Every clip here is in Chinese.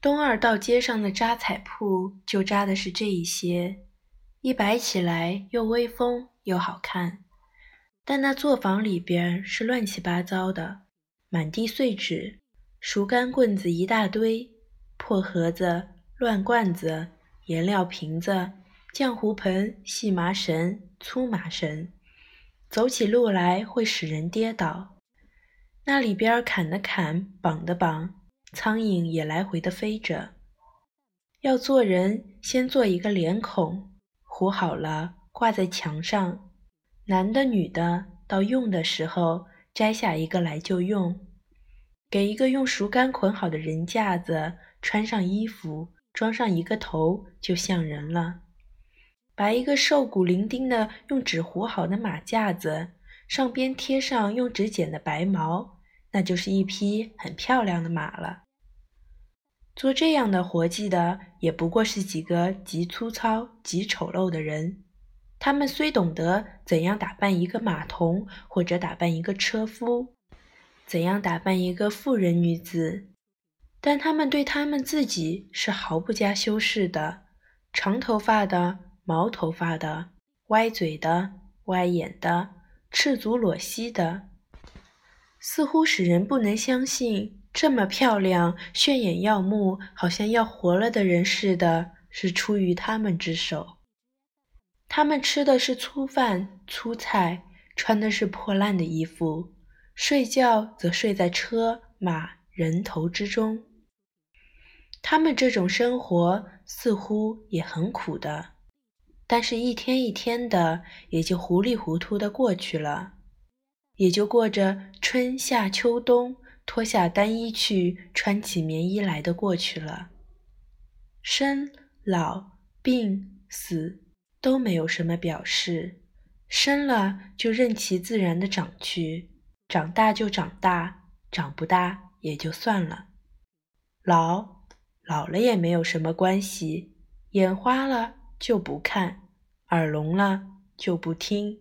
东二道街上的扎彩铺就扎的是这一些，一摆起来又威风又好看。但那作坊里边是乱七八糟的，满地碎纸、熟干棍子一大堆，破盒子、乱罐子、颜料瓶子、浆糊盆、细麻绳、粗麻绳，走起路来会使人跌倒。那里边砍的砍，绑的绑，苍蝇也来回的飞着。要做人，先做一个脸孔，糊好了挂在墙上。男的、女的，到用的时候摘下一个来就用，给一个用竹竿捆好的人架子，穿上衣服，装上一个头，就像人了。把一个瘦骨伶仃的用纸糊好的马架子，上边贴上用纸剪的白毛，那就是一匹很漂亮的马了。做这样的活计的，也不过是几个极粗糙、极丑陋的人。他们虽懂得怎样打扮一个马童，或者打扮一个车夫，怎样打扮一个妇人女子，但他们对他们自己是毫不加修饰的。长头发的、毛头发的、歪嘴的、歪眼的、赤足裸膝的，似乎使人不能相信，这么漂亮、炫眼耀目，好像要活了的人似的，是出于他们之手。他们吃的是粗饭粗菜，穿的是破烂的衣服，睡觉则睡在车马人头之中。他们这种生活似乎也很苦的，但是一天一天的，也就糊里糊涂的过去了，也就过着春夏秋冬脱下单衣去，穿起棉衣来的过去了。生老病死。都没有什么表示，生了就任其自然的长去，长大就长大，长不大也就算了。老老了也没有什么关系，眼花了就不看，耳聋了就不听，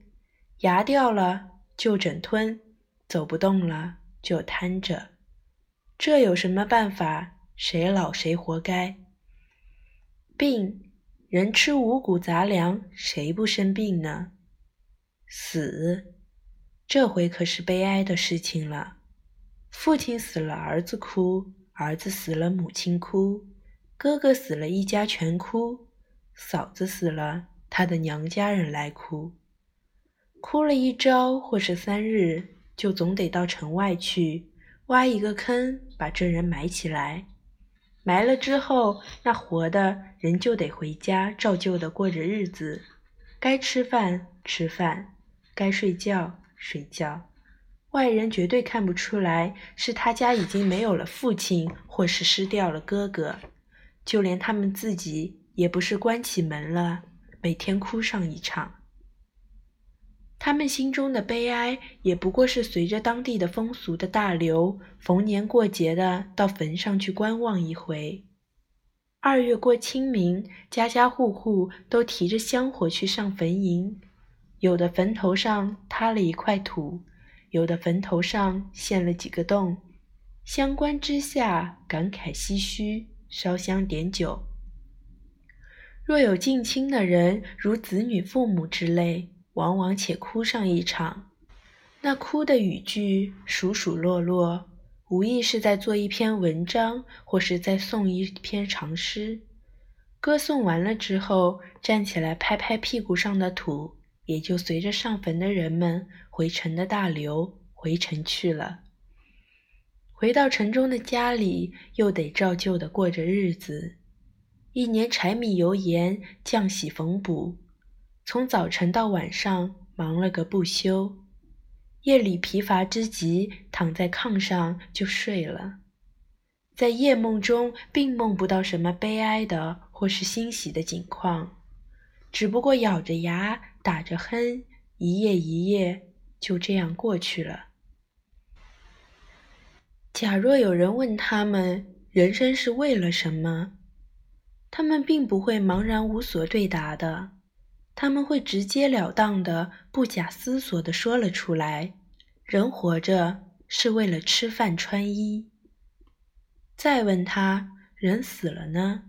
牙掉了就整吞，走不动了就瘫着，这有什么办法？谁老谁活该。病。人吃五谷杂粮，谁不生病呢？死，这回可是悲哀的事情了。父亲死了，儿子哭；儿子死了，母亲哭；哥哥死了，一家全哭；嫂子死了，他的娘家人来哭。哭了一朝或是三日，就总得到城外去挖一个坑，把这人埋起来。埋了之后，那活的人就得回家，照旧的过着日子。该吃饭吃饭，该睡觉睡觉。外人绝对看不出来是他家已经没有了父亲，或是失掉了哥哥。就连他们自己，也不是关起门了，每天哭上一场。他们心中的悲哀，也不过是随着当地的风俗的大流，逢年过节的到坟上去观望一回。二月过清明，家家户户都提着香火去上坟迎，有的坟头上塌了一块土，有的坟头上陷了几个洞，香棺之下感慨唏嘘，烧香点酒。若有近亲的人，如子女、父母之类。往往且哭上一场，那哭的语句数数落落，无疑是在做一篇文章，或是在诵一篇长诗。歌颂完了之后，站起来拍拍屁股上的土，也就随着上坟的人们回城的大流回城去了。回到城中的家里，又得照旧的过着日子，一年柴米油盐，酱洗缝补。从早晨到晚上忙了个不休，夜里疲乏之极，躺在炕上就睡了。在夜梦中，并梦不到什么悲哀的或是欣喜的景况，只不过咬着牙打着哼，一夜一夜就这样过去了。假若有人问他们人生是为了什么，他们并不会茫然无所对答的。他们会直截了当的、不假思索的说了出来：人活着是为了吃饭穿衣。再问他人死了呢？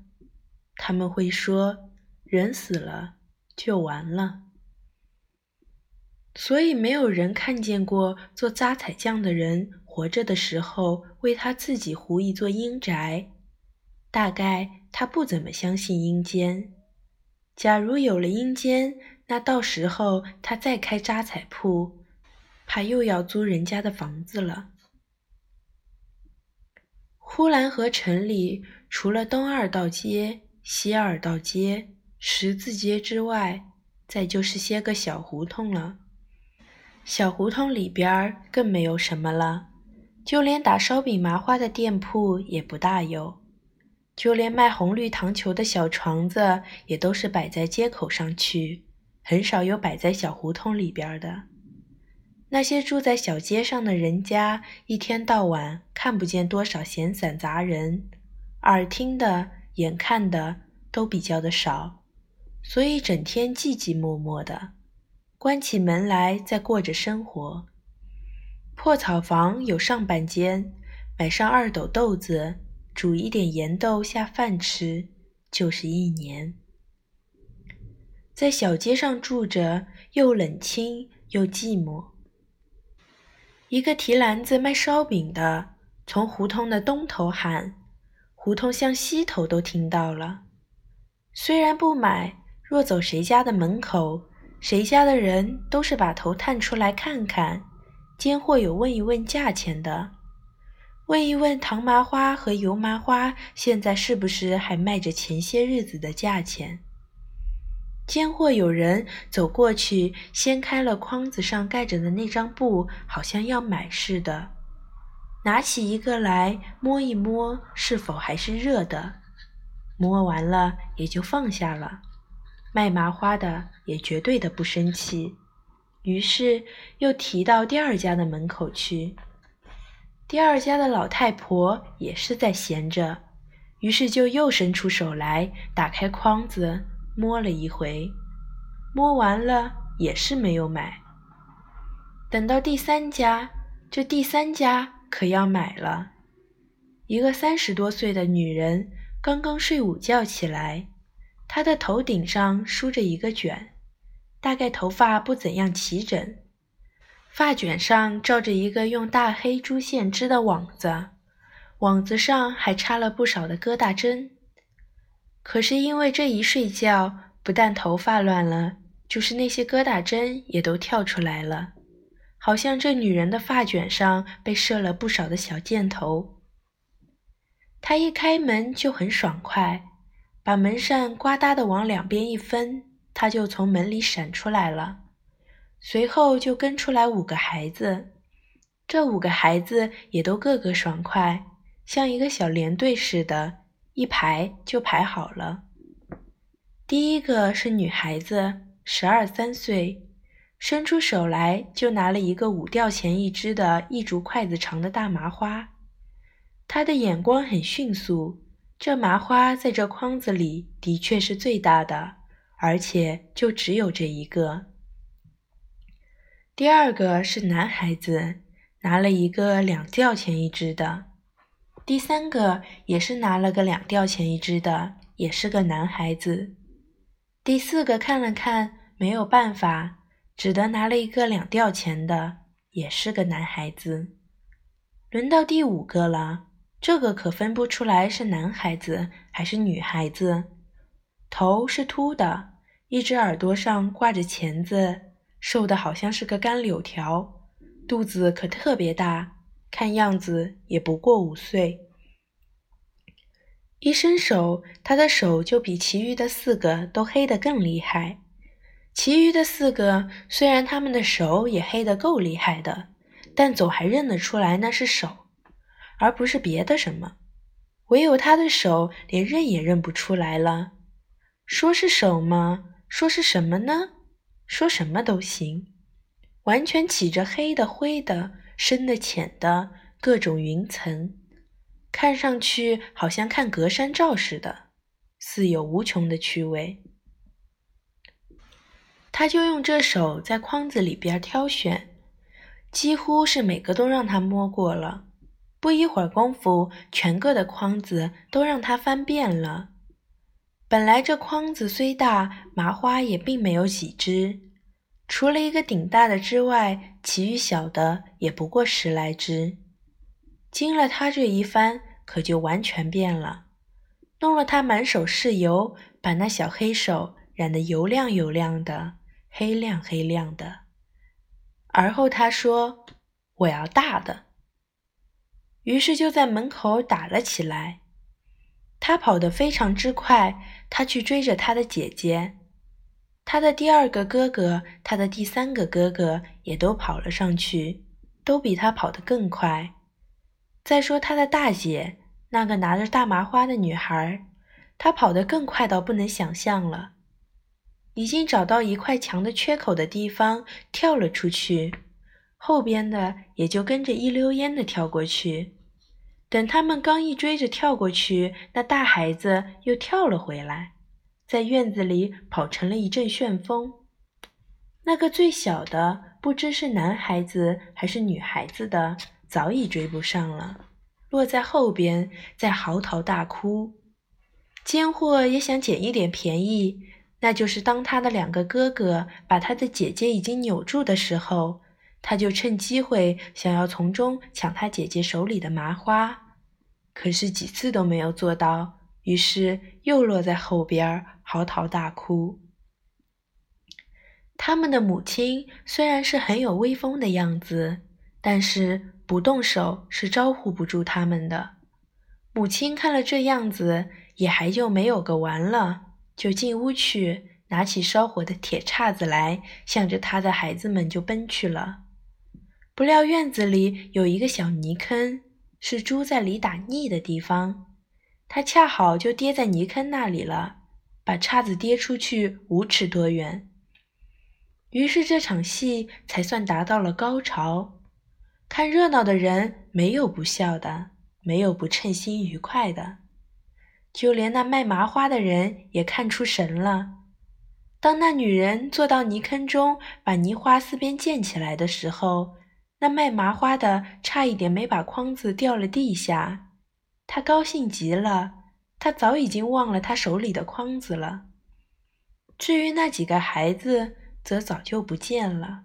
他们会说，人死了就完了。所以没有人看见过做扎彩匠的人活着的时候为他自己糊一座阴宅。大概他不怎么相信阴间。假如有了阴间，那到时候他再开扎彩铺，怕又要租人家的房子了。呼兰河城里，除了东二道街、西二道街、十字街之外，再就是些个小胡同了。小胡同里边更没有什么了，就连打烧饼麻花的店铺也不大有，就连卖红绿糖球的小床子也都是摆在街口上去，很少有摆在小胡同里边的。那些住在小街上的人家，一天到晚看不见多少闲散杂人，耳听的、眼看的都比较的少，所以整天寂寂寞寞的。关起门来，在过着生活。破草房有上半间，买上二斗豆子，煮一点盐豆下饭吃，就是一年。在小街上住着，又冷清又寂寞。一个提篮子卖烧饼的，从胡同的东头喊，胡同向西头都听到了。虽然不买，若走谁家的门口。谁家的人都是把头探出来看看，间或有问一问价钱的，问一问糖麻花和油麻花现在是不是还卖着前些日子的价钱。间或有人走过去，掀开了筐子上盖着的那张布，好像要买似的，拿起一个来摸一摸，是否还是热的，摸完了也就放下了。卖麻花的也绝对的不生气，于是又提到第二家的门口去。第二家的老太婆也是在闲着，于是就又伸出手来，打开筐子摸了一回，摸完了也是没有买。等到第三家，这第三家可要买了。一个三十多岁的女人刚刚睡午觉起来。她的头顶上梳着一个卷，大概头发不怎样齐整。发卷上罩着一个用大黑珠线织的网子，网子上还插了不少的疙瘩针。可是因为这一睡觉，不但头发乱了，就是那些疙瘩针也都跳出来了，好像这女人的发卷上被射了不少的小箭头。他一开门就很爽快。把门扇呱嗒的往两边一分，他就从门里闪出来了。随后就跟出来五个孩子，这五个孩子也都个个爽快，像一个小连队似的，一排就排好了。第一个是女孩子，十二三岁，伸出手来就拿了一个五吊钱一支的一竹筷子长的大麻花，她的眼光很迅速。这麻花在这筐子里的确是最大的，而且就只有这一个。第二个是男孩子，拿了一个两吊钱一只的；第三个也是拿了个两吊钱一只的，也是个男孩子；第四个看了看，没有办法，只得拿了一个两吊钱的，也是个男孩子。轮到第五个了。这个可分不出来是男孩子还是女孩子，头是秃的，一只耳朵上挂着钳子，瘦的好像是个干柳条，肚子可特别大，看样子也不过五岁。一伸手，他的手就比其余的四个都黑得更厉害。其余的四个虽然他们的手也黑得够厉害的，但总还认得出来那是手。而不是别的什么，唯有他的手连认也认不出来了。说是手吗？说是什么呢？说什么都行，完全起着黑的、灰的、深的、浅的各种云层，看上去好像看隔山照似的，似有无穷的趣味。他就用这手在筐子里边挑选，几乎是每个都让他摸过了。不一会儿功夫，全个的筐子都让他翻遍了。本来这筐子虽大，麻花也并没有几只，除了一个顶大的之外，其余小的也不过十来只。经了他这一番，可就完全变了，弄了他满手是油，把那小黑手染得油亮油亮的，黑亮黑亮的。而后他说：“我要大的。”于是就在门口打了起来。他跑得非常之快，他去追着他的姐姐，他的第二个哥哥，他的第三个哥哥也都跑了上去，都比他跑得更快。再说他的大姐，那个拿着大麻花的女孩，她跑得更快到不能想象了，已经找到一块墙的缺口的地方跳了出去，后边的也就跟着一溜烟的跳过去。等他们刚一追着跳过去，那大孩子又跳了回来，在院子里跑成了一阵旋风。那个最小的，不知是男孩子还是女孩子的，早已追不上了，落在后边，在嚎啕大哭。奸货也想捡一点便宜，那就是当他的两个哥哥把他的姐姐已经扭住的时候。他就趁机会想要从中抢他姐姐手里的麻花，可是几次都没有做到，于是又落在后边嚎啕大哭。他们的母亲虽然是很有威风的样子，但是不动手是招呼不住他们的。母亲看了这样子，也还就没有个完了，就进屋去拿起烧火的铁叉子来，向着他的孩子们就奔去了。不料院子里有一个小泥坑，是猪在里打腻的地方，它恰好就跌在泥坑那里了，把叉子跌出去五尺多远。于是这场戏才算达到了高潮。看热闹的人没有不笑的，没有不称心愉快的，就连那卖麻花的人也看出神了。当那女人坐到泥坑中，把泥花四边溅起来的时候，那卖麻花的差一点没把筐子掉了地下，他高兴极了。他早已经忘了他手里的筐子了。至于那几个孩子，则早就不见了。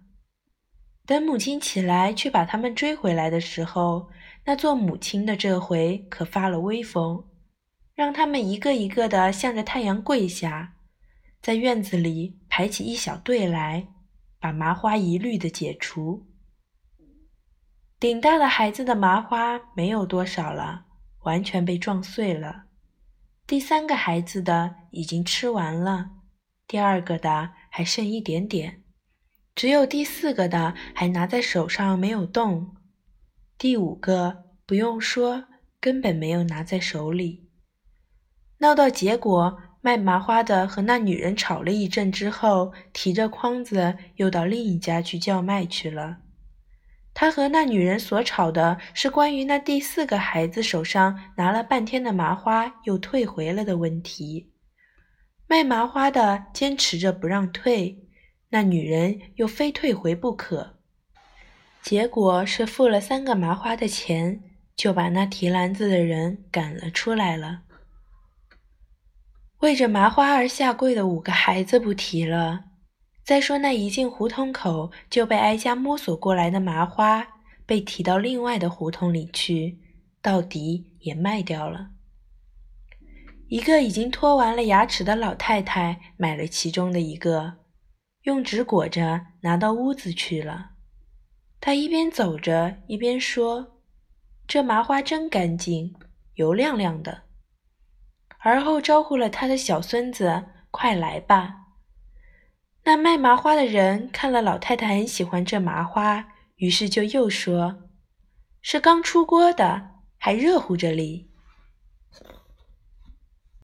等母亲起来去把他们追回来的时候，那做母亲的这回可发了威风，让他们一个一个的向着太阳跪下，在院子里排起一小队来，把麻花一律的解除。顶大的孩子的麻花没有多少了，完全被撞碎了。第三个孩子的已经吃完了，第二个的还剩一点点，只有第四个的还拿在手上没有动。第五个不用说，根本没有拿在手里。闹到结果，卖麻花的和那女人吵了一阵之后，提着筐子又到另一家去叫卖去了。他和那女人所吵的是关于那第四个孩子手上拿了半天的麻花又退回了的问题。卖麻花的坚持着不让退，那女人又非退回不可。结果是付了三个麻花的钱，就把那提篮子的人赶了出来了。为着麻花而下跪的五个孩子不提了。再说那一进胡同口就被挨家摸索过来的麻花，被提到另外的胡同里去，到底也卖掉了。一个已经脱完了牙齿的老太太买了其中的一个，用纸裹着拿到屋子去了。她一边走着一边说：“这麻花真干净，油亮亮的。”而后招呼了他的小孙子：“快来吧。”那卖麻花的人看了老太太很喜欢这麻花，于是就又说：“是刚出锅的，还热乎着哩。”